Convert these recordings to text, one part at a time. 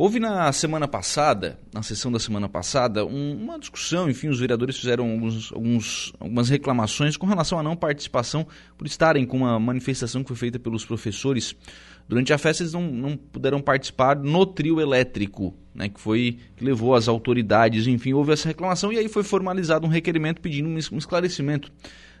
Houve na semana passada, na sessão da semana passada, um, uma discussão, enfim, os vereadores fizeram alguns, alguns, algumas reclamações com relação à não participação por estarem com uma manifestação que foi feita pelos professores. Durante a festa eles não, não puderam participar no trio elétrico, né, que foi que levou as autoridades, enfim, houve essa reclamação e aí foi formalizado um requerimento pedindo um esclarecimento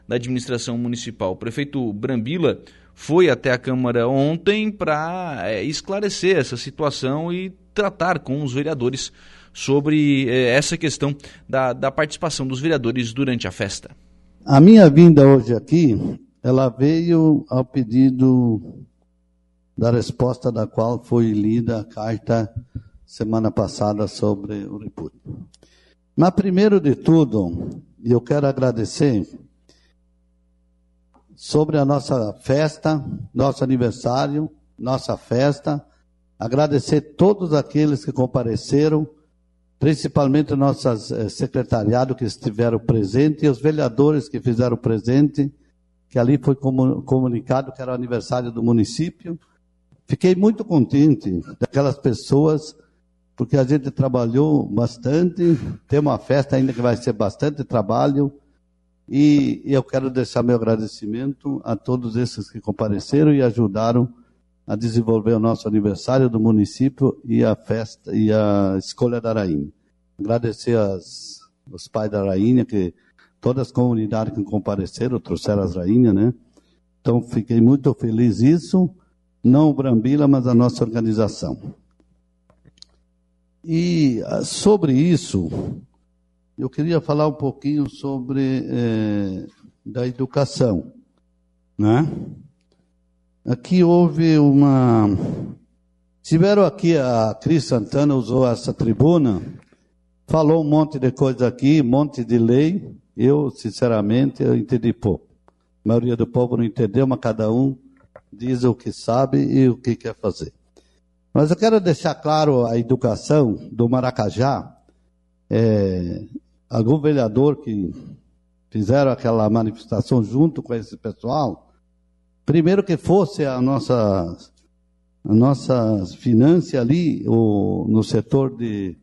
da administração municipal. O prefeito Brambila foi até a Câmara ontem para é, esclarecer essa situação e tratar com os vereadores sobre é, essa questão da, da participação dos vereadores durante a festa. A minha vinda hoje aqui, ela veio ao pedido da resposta da qual foi lida a carta semana passada sobre o repúdio. Mas primeiro de tudo, eu quero agradecer sobre a nossa festa, nosso aniversário, nossa festa. Agradecer todos aqueles que compareceram, principalmente o nosso eh, secretariado que estiveram presentes e os vereadores que fizeram presente, que ali foi comunicado que era o aniversário do município. Fiquei muito contente daquelas pessoas, porque a gente trabalhou bastante, tem uma festa ainda que vai ser bastante trabalho, e eu quero deixar meu agradecimento a todos esses que compareceram e ajudaram a desenvolver o nosso aniversário do município e a festa e a escolha da rainha. Agradecer as, os pais da rainha, que todas as comunidades que compareceram trouxeram as rainhas, né? Então fiquei muito feliz isso, não o Brambila, mas a nossa organização. E ah, sobre isso, eu queria falar um pouquinho sobre é, da educação, né? Aqui houve uma tiveram aqui a Cris Santana usou essa tribuna, falou um monte de coisa aqui, um monte de lei. Eu, sinceramente, eu entendi pouco. A maioria do povo não entendeu, mas cada um diz o que sabe e o que quer fazer. Mas eu quero deixar claro a educação do Maracajá. É, algum vereador que fizeram aquela manifestação junto com esse pessoal, primeiro que fosse a nossa a nossa finança ali, o, no setor de,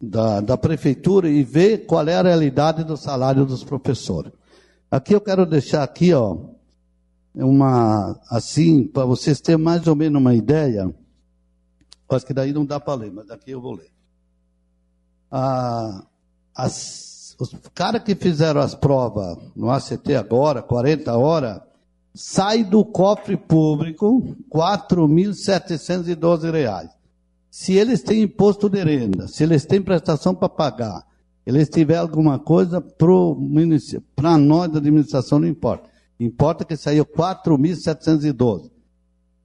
da, da prefeitura e ver qual é a realidade do salário dos professores. Aqui eu quero deixar aqui, ó, uma, assim, para vocês terem mais ou menos uma ideia, acho que daí não dá para ler, mas daqui eu vou ler as, os caras que fizeram as provas no ACT agora, 40 horas, sai do cofre público 4.712 reais. Se eles têm imposto de renda, se eles têm prestação para pagar, eles tiverem alguma coisa para nós da administração, não importa. Importa que saiu 4.712.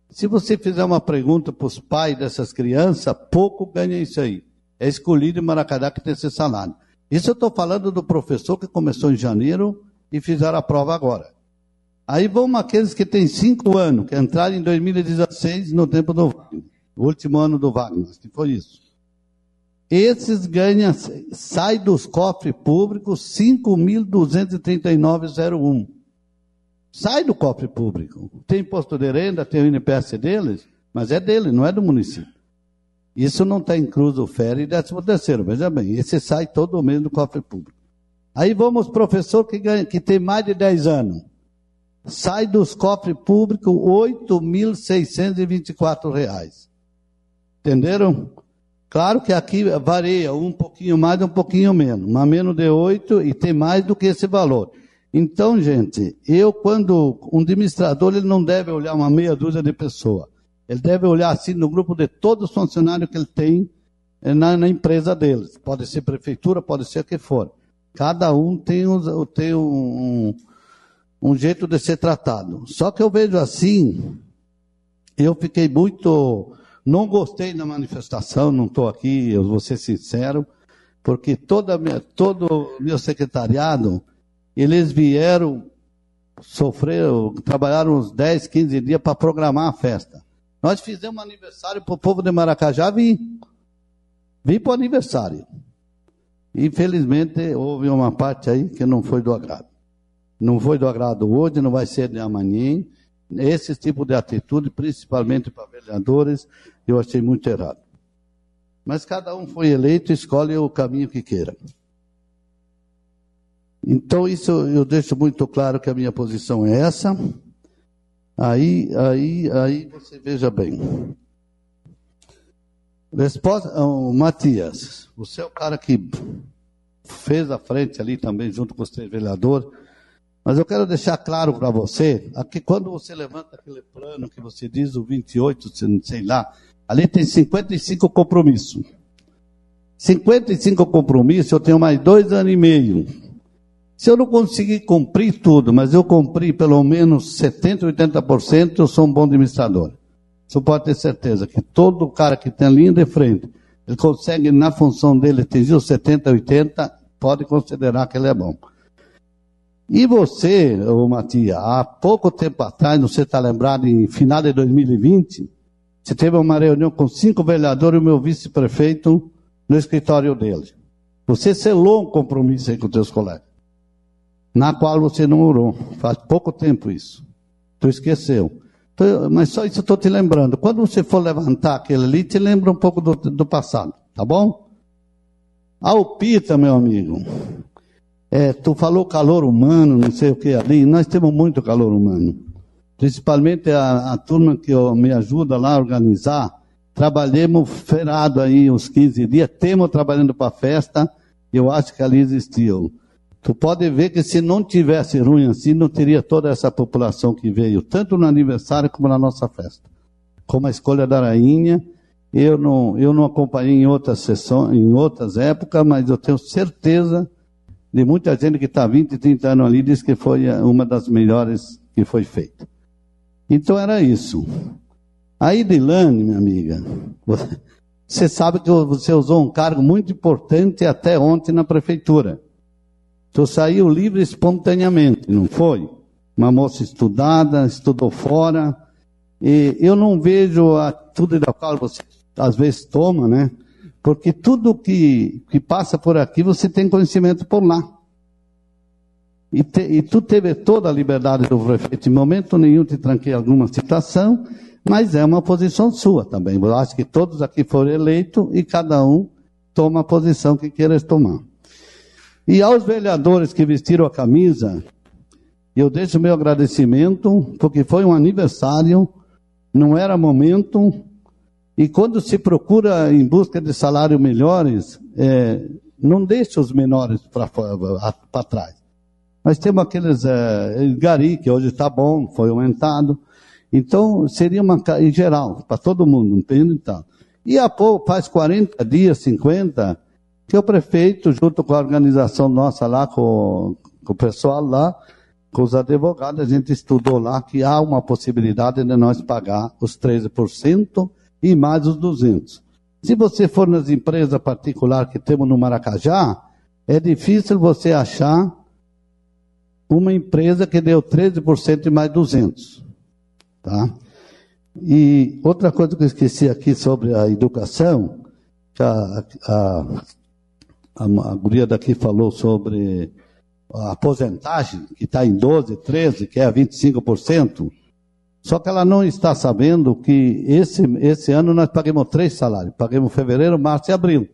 Se você fizer uma pergunta para os pais dessas crianças, pouco ganha isso aí é escolhido em Maracajá que tem esse salário. Isso eu estou falando do professor que começou em janeiro e fizeram a prova agora. Aí vão aqueles que têm cinco anos, que entraram em 2016 no tempo do Wagner, o último ano do Wagner, que foi isso. Esses ganham, sai dos cofres públicos 5.239,01. Sai do cofre público. Tem imposto de renda, tem o INPS deles, mas é dele, não é do município. Isso não está incluso o férias e décimo terceiro. Veja bem, esse sai todo mês do cofre público. Aí vamos, professor que, ganha, que tem mais de 10 anos. Sai dos cofres públicos R$ 8.624. Entenderam? Claro que aqui varia um pouquinho mais um pouquinho menos, mas menos de 8 e tem mais do que esse valor. Então, gente, eu quando um administrador ele não deve olhar uma meia dúzia de pessoas. Ele deve olhar assim no grupo de todos os funcionários que ele tem eh, na, na empresa deles. Pode ser prefeitura, pode ser o que for. Cada um tem, um, tem um, um jeito de ser tratado. Só que eu vejo assim, eu fiquei muito. Não gostei da manifestação, não estou aqui, eu vou ser sincero, porque toda minha, todo o meu secretariado, eles vieram, sofreram, trabalharam uns 10, 15 dias para programar a festa. Nós fizemos aniversário para o povo de Maracajá, vim. Vim para o aniversário. Infelizmente, houve uma parte aí que não foi do agrado. Não foi do agrado hoje, não vai ser de amanhã. esse tipo de atitude, principalmente para vereadores, eu achei muito errado. Mas cada um foi eleito e escolhe o caminho que queira. Então, isso eu deixo muito claro que a minha posição é essa. Aí, aí, aí você veja bem. Resposta, oh, Matias, você é o cara que fez a frente ali também, junto com os três vereadores. Mas eu quero deixar claro para você, aqui quando você levanta aquele plano que você diz, o 28, sei lá, ali tem 55 compromissos. 55 compromissos, eu tenho mais dois anos e meio. Se eu não conseguir cumprir tudo, mas eu cumprir pelo menos 70%, 80%, eu sou um bom administrador. Você pode ter certeza que todo cara que tem linha de frente, ele consegue, na função dele, atingir os 70%, 80%, pode considerar que ele é bom. E você, ô Matias, há pouco tempo atrás, não sei se está lembrado, em final de 2020, você teve uma reunião com cinco vereadores e o meu vice-prefeito no escritório dele. Você selou um compromisso aí com os seus colegas, na qual você não orou. Faz pouco tempo isso. Tu esqueceu. Mas só isso eu estou te lembrando. Quando você for levantar aquele ali, te lembra um pouco do, do passado, tá bom? Alpita, meu amigo. É, tu falou calor humano, não sei o que ali. Nós temos muito calor humano. Principalmente a, a turma que me ajuda lá a organizar. Trabalhemos ferado aí uns 15 dias. Temos trabalhando para a festa. Eu acho que ali existiu. Tu pode ver que se não tivesse ruim assim, não teria toda essa população que veio, tanto no aniversário como na nossa festa. Como a escolha da rainha, eu não, eu não acompanhei em outras sessões, em outras épocas, mas eu tenho certeza de muita gente que está 20, 30 anos ali, diz que foi uma das melhores que foi feita. Então era isso. A Idilane, minha amiga, você sabe que você usou um cargo muito importante até ontem na prefeitura. Tu saiu livre espontaneamente, não foi? Uma moça estudada, estudou fora. E eu não vejo a, tudo da qual você às vezes toma, né? Porque tudo que, que passa por aqui você tem conhecimento por lá. E, te, e tu teve toda a liberdade do prefeito, em momento nenhum te tranquei alguma situação, mas é uma posição sua também. Eu acho que todos aqui foram eleitos e cada um toma a posição que queira tomar. E aos vereadores que vestiram a camisa, eu deixo meu agradecimento, porque foi um aniversário, não era momento, e quando se procura em busca de salários melhores, é, não deixe os menores para trás. Nós temos aqueles é, Gari, que hoje está bom, foi aumentado. Então, seria uma, em geral, para todo mundo, entende? Então. E a pouco, faz 40 dias, 50, que o prefeito, junto com a organização nossa lá, com, com o pessoal lá, com os advogados, a gente estudou lá que há uma possibilidade de nós pagar os 13% e mais os 200. Se você for nas empresas particulares que temos no Maracajá, é difícil você achar uma empresa que deu 13% e mais 200. Tá? E outra coisa que eu esqueci aqui sobre a educação, que a, a a, a guria daqui falou sobre a aposentagem, que está em 12, 13, que é 25%. Só que ela não está sabendo que esse, esse ano nós pagamos três salários. Pagamos fevereiro, março e abril.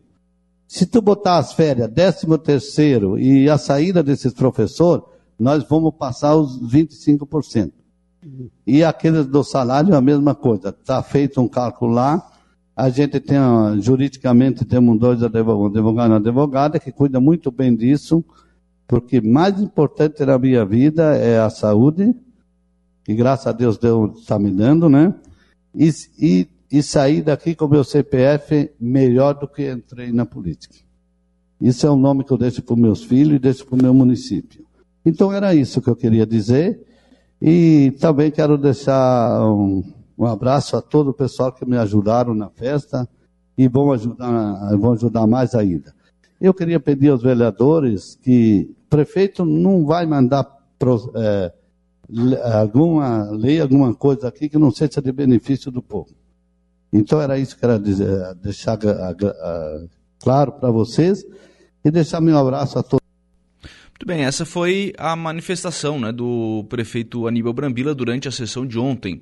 Se tu botar as férias, décimo terceiro e a saída desses professores, nós vamos passar os 25%. E aqueles do salário, a mesma coisa. Está feito um cálculo lá, a gente tem, juridicamente, temos dois advogados, um e uma advogada que cuida muito bem disso, porque mais importante na minha vida é a saúde, que graças a Deus Deus está me dando, né? E, e, e sair daqui com meu CPF melhor do que entrei na política. Isso é um nome que eu deixo para meus filhos e deixo para o meu município. Então era isso que eu queria dizer. E também quero deixar um, um abraço a todo o pessoal que me ajudaram na festa e vão ajudar, vão ajudar mais ainda. Eu queria pedir aos vereadores que o prefeito não vai mandar é, alguma lei, alguma coisa aqui que não seja de benefício do povo. Então era isso que queria dizer, deixar claro para vocês e deixar meu abraço a todos. Muito bem, essa foi a manifestação né, do prefeito Aníbal Brambila durante a sessão de ontem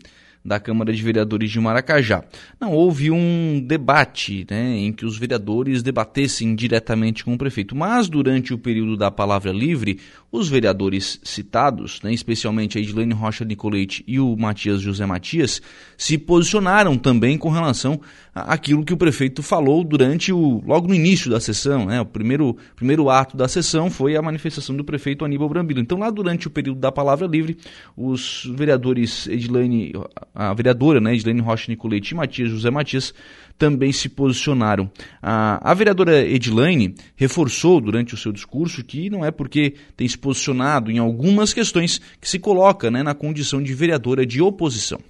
da Câmara de Vereadores de Maracajá. Não houve um debate né, em que os vereadores debatessem diretamente com o prefeito, mas durante o período da palavra livre, os vereadores citados, né, especialmente a Edilene Rocha Nicolete e o Matias José Matias, se posicionaram também com relação àquilo que o prefeito falou durante o logo no início da sessão. Né, o primeiro, primeiro ato da sessão foi a manifestação do prefeito Aníbal Brambila. Então, lá durante o período da palavra livre, os vereadores Edilene, a vereadora né, Rocha Nicolete e Matias José Matias também se posicionaram. A, a vereadora Edilane reforçou durante o seu discurso que não é porque tem se posicionado em algumas questões que se coloca né, na condição de vereadora de oposição.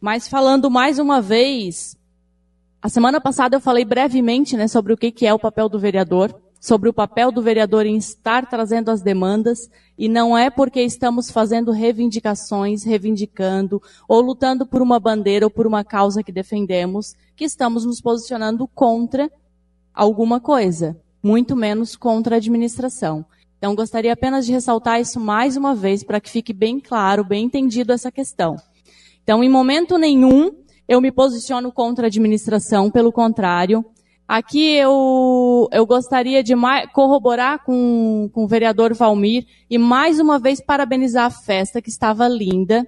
Mas falando mais uma vez, a semana passada eu falei brevemente né, sobre o que é o papel do vereador sobre o papel do vereador em estar trazendo as demandas, e não é porque estamos fazendo reivindicações, reivindicando, ou lutando por uma bandeira ou por uma causa que defendemos, que estamos nos posicionando contra alguma coisa, muito menos contra a administração. Então, gostaria apenas de ressaltar isso mais uma vez para que fique bem claro, bem entendido essa questão. Então, em momento nenhum, eu me posiciono contra a administração, pelo contrário, Aqui eu, eu gostaria de corroborar com, com o vereador Valmir e mais uma vez parabenizar a festa, que estava linda.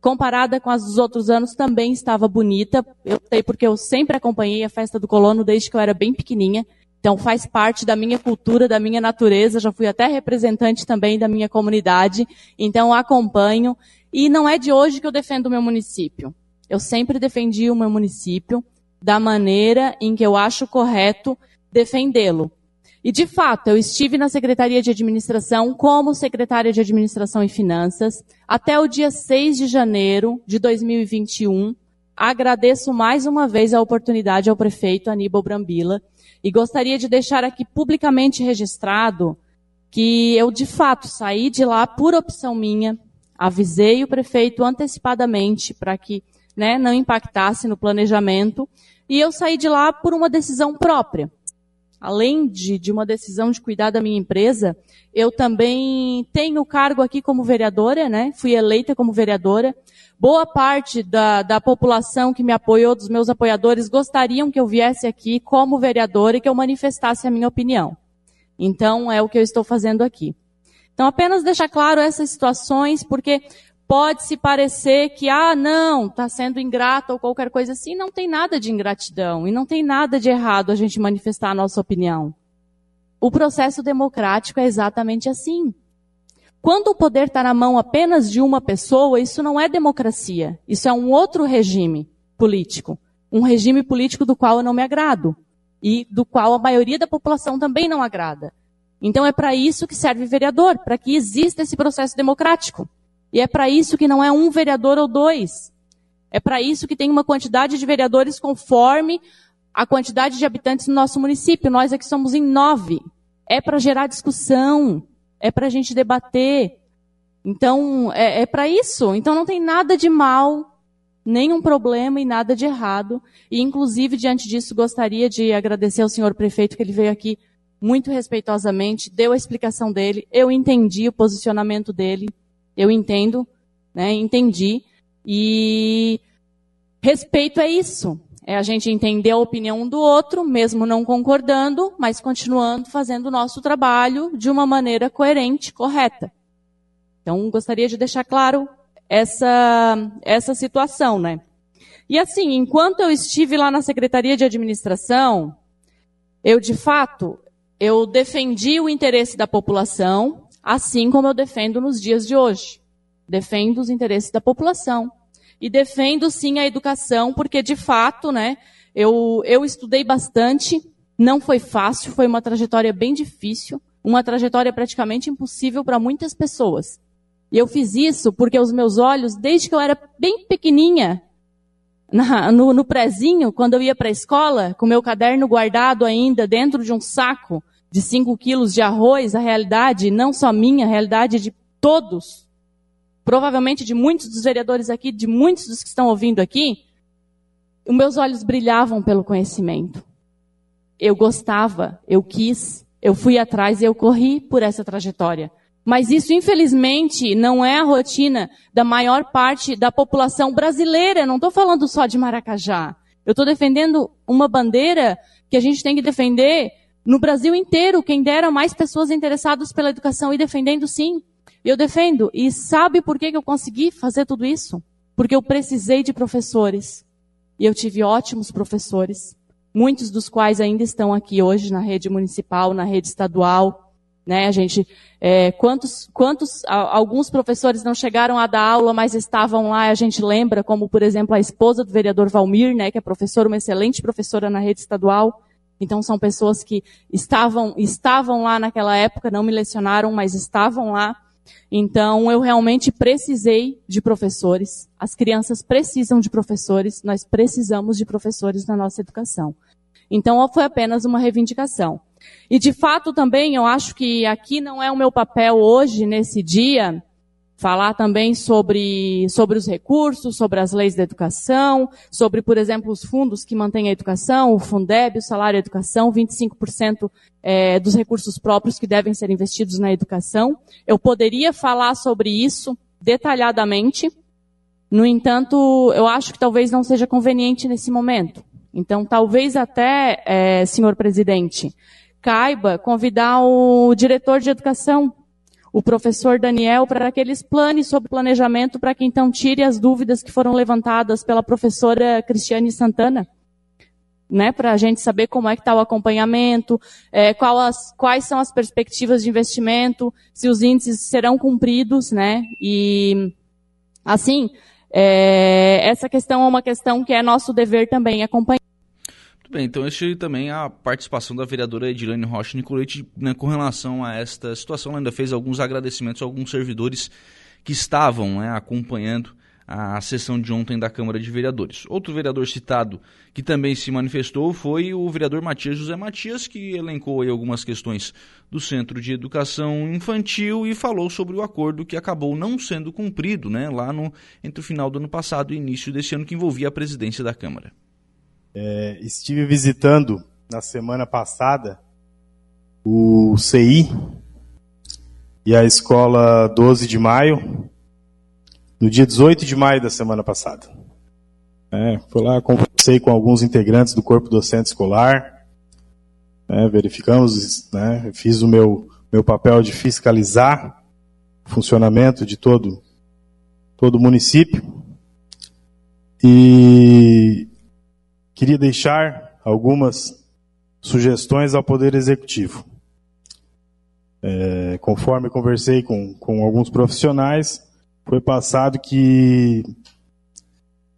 Comparada com as dos outros anos, também estava bonita. Eu sei porque eu sempre acompanhei a festa do colono desde que eu era bem pequenininha. Então faz parte da minha cultura, da minha natureza. Já fui até representante também da minha comunidade. Então acompanho. E não é de hoje que eu defendo o meu município. Eu sempre defendi o meu município da maneira em que eu acho correto defendê-lo. E de fato, eu estive na Secretaria de Administração como secretária de Administração e Finanças até o dia 6 de janeiro de 2021. Agradeço mais uma vez a oportunidade ao prefeito Aníbal Brambila e gostaria de deixar aqui publicamente registrado que eu de fato saí de lá por opção minha, avisei o prefeito antecipadamente para que né, não impactasse no planejamento. E eu saí de lá por uma decisão própria. Além de, de uma decisão de cuidar da minha empresa, eu também tenho cargo aqui como vereadora, né? Fui eleita como vereadora. Boa parte da, da população que me apoiou, dos meus apoiadores, gostariam que eu viesse aqui como vereadora e que eu manifestasse a minha opinião. Então, é o que eu estou fazendo aqui. Então, apenas deixar claro essas situações, porque pode-se parecer que, ah, não, está sendo ingrato ou qualquer coisa assim. Não tem nada de ingratidão e não tem nada de errado a gente manifestar a nossa opinião. O processo democrático é exatamente assim. Quando o poder está na mão apenas de uma pessoa, isso não é democracia. Isso é um outro regime político. Um regime político do qual eu não me agrado. E do qual a maioria da população também não agrada. Então é para isso que serve vereador, para que exista esse processo democrático. E é para isso que não é um vereador ou dois. É para isso que tem uma quantidade de vereadores conforme a quantidade de habitantes no nosso município. Nós aqui somos em nove. É para gerar discussão. É para a gente debater. Então, é, é para isso. Então não tem nada de mal, nenhum problema e nada de errado. E, inclusive, diante disso, gostaria de agradecer ao senhor prefeito que ele veio aqui muito respeitosamente, deu a explicação dele, eu entendi o posicionamento dele. Eu entendo, né? Entendi. E respeito é isso. É a gente entender a opinião do outro, mesmo não concordando, mas continuando fazendo o nosso trabalho de uma maneira coerente, correta. Então, gostaria de deixar claro essa, essa situação, né? E assim, enquanto eu estive lá na Secretaria de Administração, eu de fato, eu defendi o interesse da população, assim como eu defendo nos dias de hoje. Defendo os interesses da população. E defendo sim a educação, porque de fato, né, eu, eu estudei bastante, não foi fácil, foi uma trajetória bem difícil, uma trajetória praticamente impossível para muitas pessoas. E eu fiz isso porque os meus olhos, desde que eu era bem pequenininha, na, no, no prezinho, quando eu ia para a escola, com meu caderno guardado ainda dentro de um saco, de 5 quilos de arroz, a realidade, não só minha, a realidade de todos, provavelmente de muitos dos vereadores aqui, de muitos dos que estão ouvindo aqui, os meus olhos brilhavam pelo conhecimento. Eu gostava, eu quis, Eu fui atrás e eu corri por essa trajetória. Mas isso, infelizmente, não é a rotina da maior parte da população brasileira. Não estou falando só de Maracajá. Eu estou defendendo uma bandeira que a gente tem que defender no Brasil inteiro. Quem dera mais pessoas interessadas pela educação e defendendo sim. Eu defendo. E sabe por que eu consegui fazer tudo isso? Porque eu precisei de professores. E eu tive ótimos professores. Muitos dos quais ainda estão aqui hoje na rede municipal, na rede estadual, né, a gente, é, quantos, quantos, alguns professores não chegaram a dar aula, mas estavam lá, a gente lembra, como por exemplo a esposa do vereador Valmir, né, que é professora, uma excelente professora na rede estadual. Então são pessoas que estavam, estavam lá naquela época, não me lecionaram, mas estavam lá. Então eu realmente precisei de professores. As crianças precisam de professores, nós precisamos de professores na nossa educação. Então foi apenas uma reivindicação. E de fato também eu acho que aqui não é o meu papel hoje, nesse dia, falar também sobre, sobre os recursos, sobre as leis da educação, sobre, por exemplo, os fundos que mantêm a educação, o Fundeb, o salário e educação, 25% é, dos recursos próprios que devem ser investidos na educação. Eu poderia falar sobre isso detalhadamente, no entanto, eu acho que talvez não seja conveniente nesse momento. Então, talvez até, é, senhor presidente, caiba convidar o diretor de educação, o professor Daniel, para que eles plane sobre planejamento, para que então tire as dúvidas que foram levantadas pela professora Cristiane Santana. Né, para a gente saber como é que está o acompanhamento, é, as, quais são as perspectivas de investimento, se os índices serão cumpridos, né? E assim, é, essa questão é uma questão que é nosso dever também acompanhar. Muito bem, então este também é a participação da vereadora Edilane Rocha Nicolete né, com relação a esta situação. Ela ainda fez alguns agradecimentos a alguns servidores que estavam né, acompanhando a sessão de ontem da Câmara de Vereadores. Outro vereador citado que também se manifestou foi o vereador Matias José Matias, que elencou algumas questões do Centro de Educação Infantil e falou sobre o acordo que acabou não sendo cumprido né, lá no, entre o final do ano passado e início desse ano, que envolvia a presidência da Câmara. É, estive visitando na semana passada o CI e a escola 12 de maio, no dia 18 de maio da semana passada. É, fui lá, conversei com alguns integrantes do corpo docente escolar, né, verificamos, né, fiz o meu, meu papel de fiscalizar o funcionamento de todo, todo o município. E queria deixar algumas sugestões ao Poder Executivo. É, conforme conversei com, com alguns profissionais, foi passado que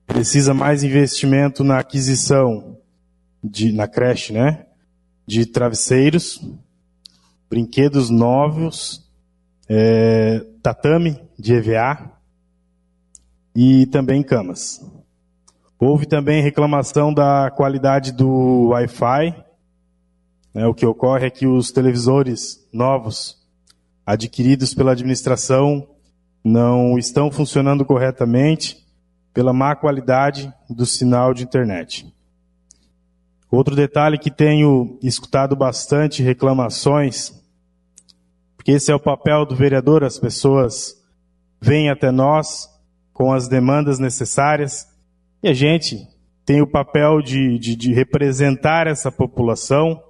precisa mais investimento na aquisição de, na creche, né? De travesseiros, brinquedos novos, é, tatame de EVA e também camas. Houve também reclamação da qualidade do Wi-Fi. Né, o que ocorre é que os televisores novos adquiridos pela administração não estão funcionando corretamente pela má qualidade do sinal de internet. Outro detalhe que tenho escutado bastante reclamações, porque esse é o papel do vereador, as pessoas vêm até nós com as demandas necessárias e a gente tem o papel de, de, de representar essa população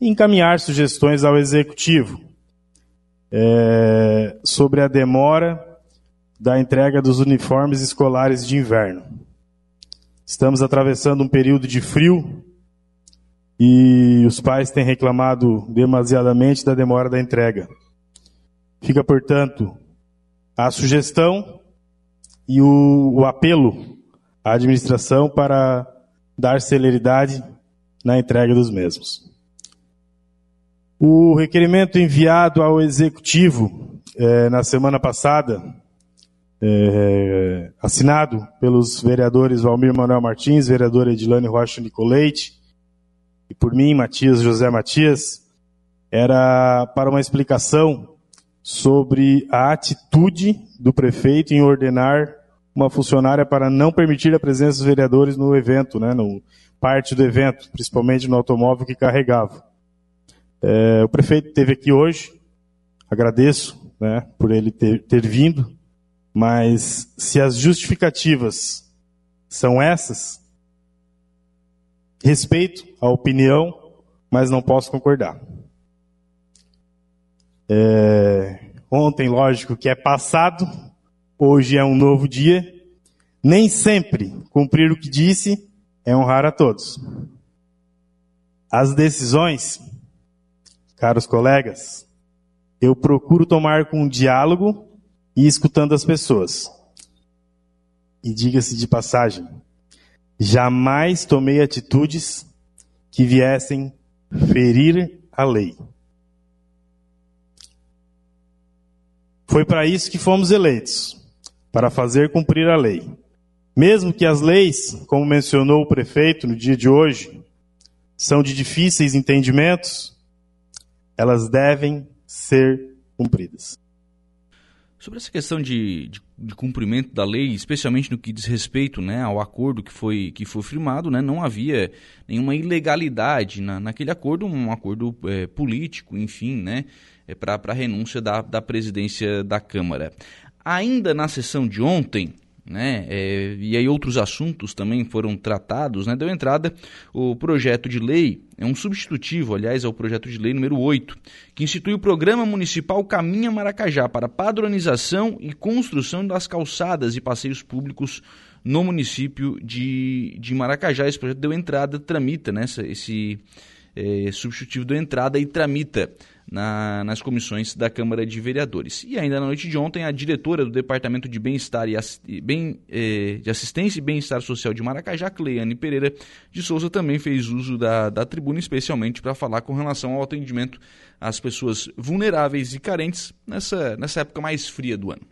e encaminhar sugestões ao executivo é, sobre a demora da entrega dos uniformes escolares de inverno. Estamos atravessando um período de frio e os pais têm reclamado demasiadamente da demora da entrega. Fica, portanto, a sugestão e o, o apelo a administração para dar celeridade na entrega dos mesmos. O requerimento enviado ao Executivo é, na semana passada, é, assinado pelos vereadores Valmir Manuel Martins, vereadora Edilane Rocha Nicoleite, e por mim, Matias José Matias, era para uma explicação sobre a atitude do prefeito em ordenar uma funcionária para não permitir a presença dos vereadores no evento, né, no parte do evento, principalmente no automóvel que carregava. É, o prefeito esteve aqui hoje, agradeço né, por ele ter, ter vindo, mas se as justificativas são essas, respeito a opinião, mas não posso concordar. É, ontem, lógico que é passado, hoje é um novo dia. Nem sempre cumprir o que disse é honrar a todos. As decisões, caros colegas, eu procuro tomar com diálogo e escutando as pessoas. E diga-se de passagem, jamais tomei atitudes que viessem ferir a lei. Foi para isso que fomos eleitos, para fazer cumprir a lei. Mesmo que as leis, como mencionou o prefeito no dia de hoje, são de difíceis entendimentos, elas devem ser cumpridas. Sobre essa questão de, de, de, cumprimento da lei, especialmente no que diz respeito né, ao acordo que foi, que foi firmado, né, não havia nenhuma ilegalidade na, naquele acordo, um acordo é, político, enfim, né, é, para a renúncia da, da presidência da Câmara. Ainda na sessão de ontem, né? É, e aí outros assuntos também foram tratados, né? Deu entrada o projeto de lei, é um substitutivo, aliás, ao projeto de lei número 8, que institui o Programa Municipal Caminha Maracajá para padronização e construção das calçadas e passeios públicos no município de, de Maracajá. Esse projeto deu entrada, tramita, né? Esse é, substitutivo deu entrada e tramita na, nas comissões da Câmara de Vereadores. E ainda na noite de ontem, a diretora do Departamento de Bem-Estar e Bem, eh, de Assistência e Bem-Estar Social de Maracajá, Cleane Pereira de Souza, também fez uso da, da tribuna, especialmente para falar com relação ao atendimento às pessoas vulneráveis e carentes nessa, nessa época mais fria do ano.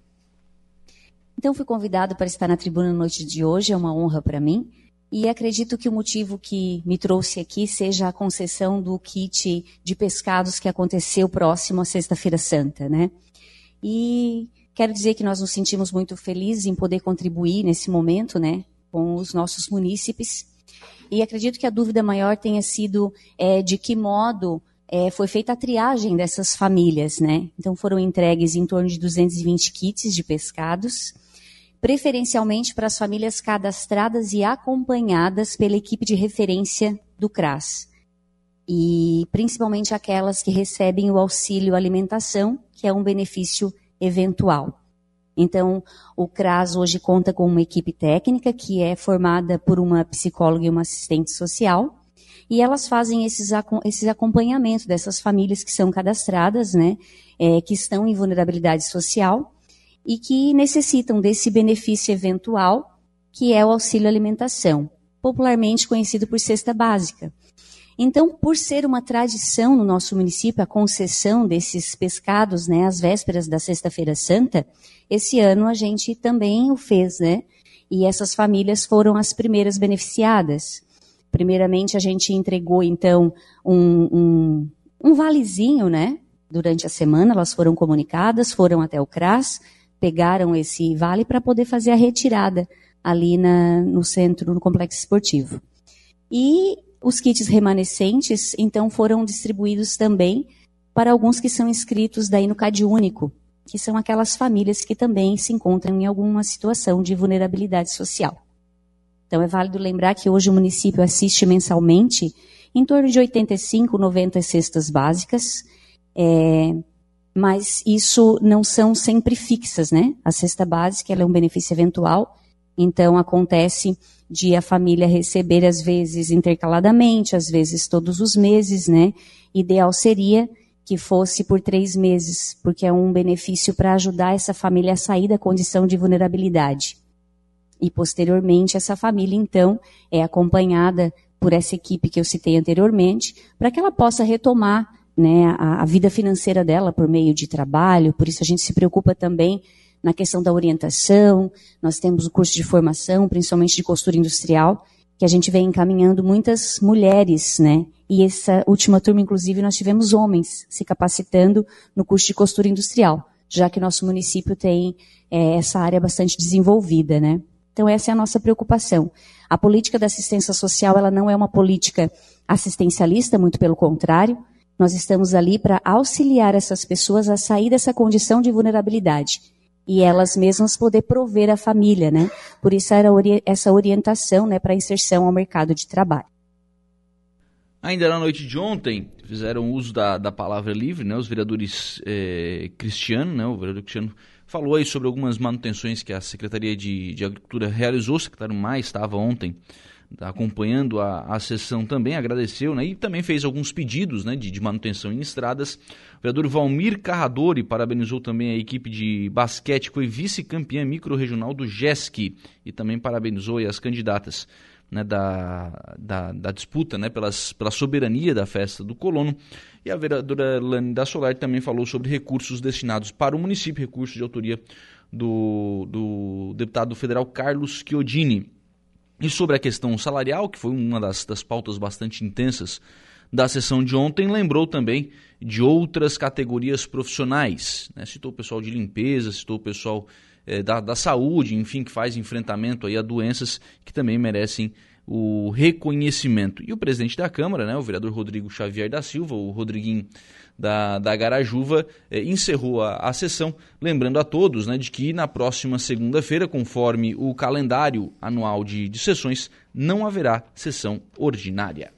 Então, fui convidado para estar na tribuna na noite de hoje, é uma honra para mim. E acredito que o motivo que me trouxe aqui seja a concessão do kit de pescados que aconteceu próximo à Sexta-feira Santa, né? E quero dizer que nós nos sentimos muito felizes em poder contribuir nesse momento, né, com os nossos munícipes. E acredito que a dúvida maior tenha sido é, de que modo é, foi feita a triagem dessas famílias, né? Então foram entregues em torno de 220 kits de pescados preferencialmente para as famílias cadastradas e acompanhadas pela equipe de referência do CRAS. E principalmente aquelas que recebem o auxílio alimentação, que é um benefício eventual. Então, o CRAS hoje conta com uma equipe técnica que é formada por uma psicóloga e uma assistente social, e elas fazem esses, esses acompanhamentos dessas famílias que são cadastradas, né, é, que estão em vulnerabilidade social, e que necessitam desse benefício eventual, que é o auxílio alimentação, popularmente conhecido por cesta básica. Então, por ser uma tradição no nosso município a concessão desses pescados, né, às vésperas da Sexta-feira Santa, esse ano a gente também o fez, né? E essas famílias foram as primeiras beneficiadas. Primeiramente, a gente entregou, então, um, um, um valezinho, né? Durante a semana, elas foram comunicadas, foram até o CRAS, pegaram esse vale para poder fazer a retirada ali na, no centro, no complexo esportivo. E os kits remanescentes, então, foram distribuídos também para alguns que são inscritos daí no CAD Único, que são aquelas famílias que também se encontram em alguma situação de vulnerabilidade social. Então, é válido lembrar que hoje o município assiste mensalmente em torno de 85, 90 cestas básicas, é, mas isso não são sempre fixas, né? A cesta básica é um benefício eventual, então acontece de a família receber às vezes intercaladamente, às vezes todos os meses, né? Ideal seria que fosse por três meses, porque é um benefício para ajudar essa família a sair da condição de vulnerabilidade. E posteriormente essa família então é acompanhada por essa equipe que eu citei anteriormente, para que ela possa retomar né, a, a vida financeira dela por meio de trabalho, por isso a gente se preocupa também na questão da orientação, nós temos o curso de formação, principalmente de costura industrial, que a gente vem encaminhando muitas mulheres, né? E essa última turma, inclusive, nós tivemos homens se capacitando no curso de costura industrial, já que nosso município tem é, essa área bastante desenvolvida, né? Então essa é a nossa preocupação. A política da assistência social, ela não é uma política assistencialista, muito pelo contrário, Nós estamos ali para auxiliar essas pessoas a sair dessa condição de vulnerabilidade e elas mesmas poder prover a família, né? Por isso era essa orientação, né, para inserção ao mercado de trabalho. Ainda na noite de ontem, fizeram uso da, da palavra livre, né, os vereadores é, Cristiano, né, o vereador Cristiano falou aí sobre algumas manutenções que a Secretaria de, de Agricultura realizou, o secretário Mais estava ontem acompanhando a, a sessão também, agradeceu né, e também fez alguns pedidos né, de, de manutenção em estradas. O vereador Valmir Carradori parabenizou também a equipe de basquete, que foi vice-campeã micro-regional do GESC e também parabenizou as candidatas né, da, da, da, disputa né, pelas, pela soberania da festa do colono. E a vereadora Lani da Solar também falou sobre recursos destinados para o município, recursos de autoria do, do deputado federal Carlos Chiodini. E sobre a questão salarial, que foi uma das, das pautas bastante intensas da sessão de ontem, lembrou também de outras categorias profissionais. Né? Citou o pessoal de limpeza, citou o pessoal eh, da, da saúde, enfim, que faz enfrentamento aí a doenças que também merecem o reconhecimento. E o presidente da Câmara, né, o vereador Rodrigo Xavier da Silva, o Rodriguinho da, da Garajuva eh, encerrou a, a sessão, lembrando a todos né, de que na próxima segunda-feira, conforme o calendário anual de, de sessões, não haverá sessão ordinária.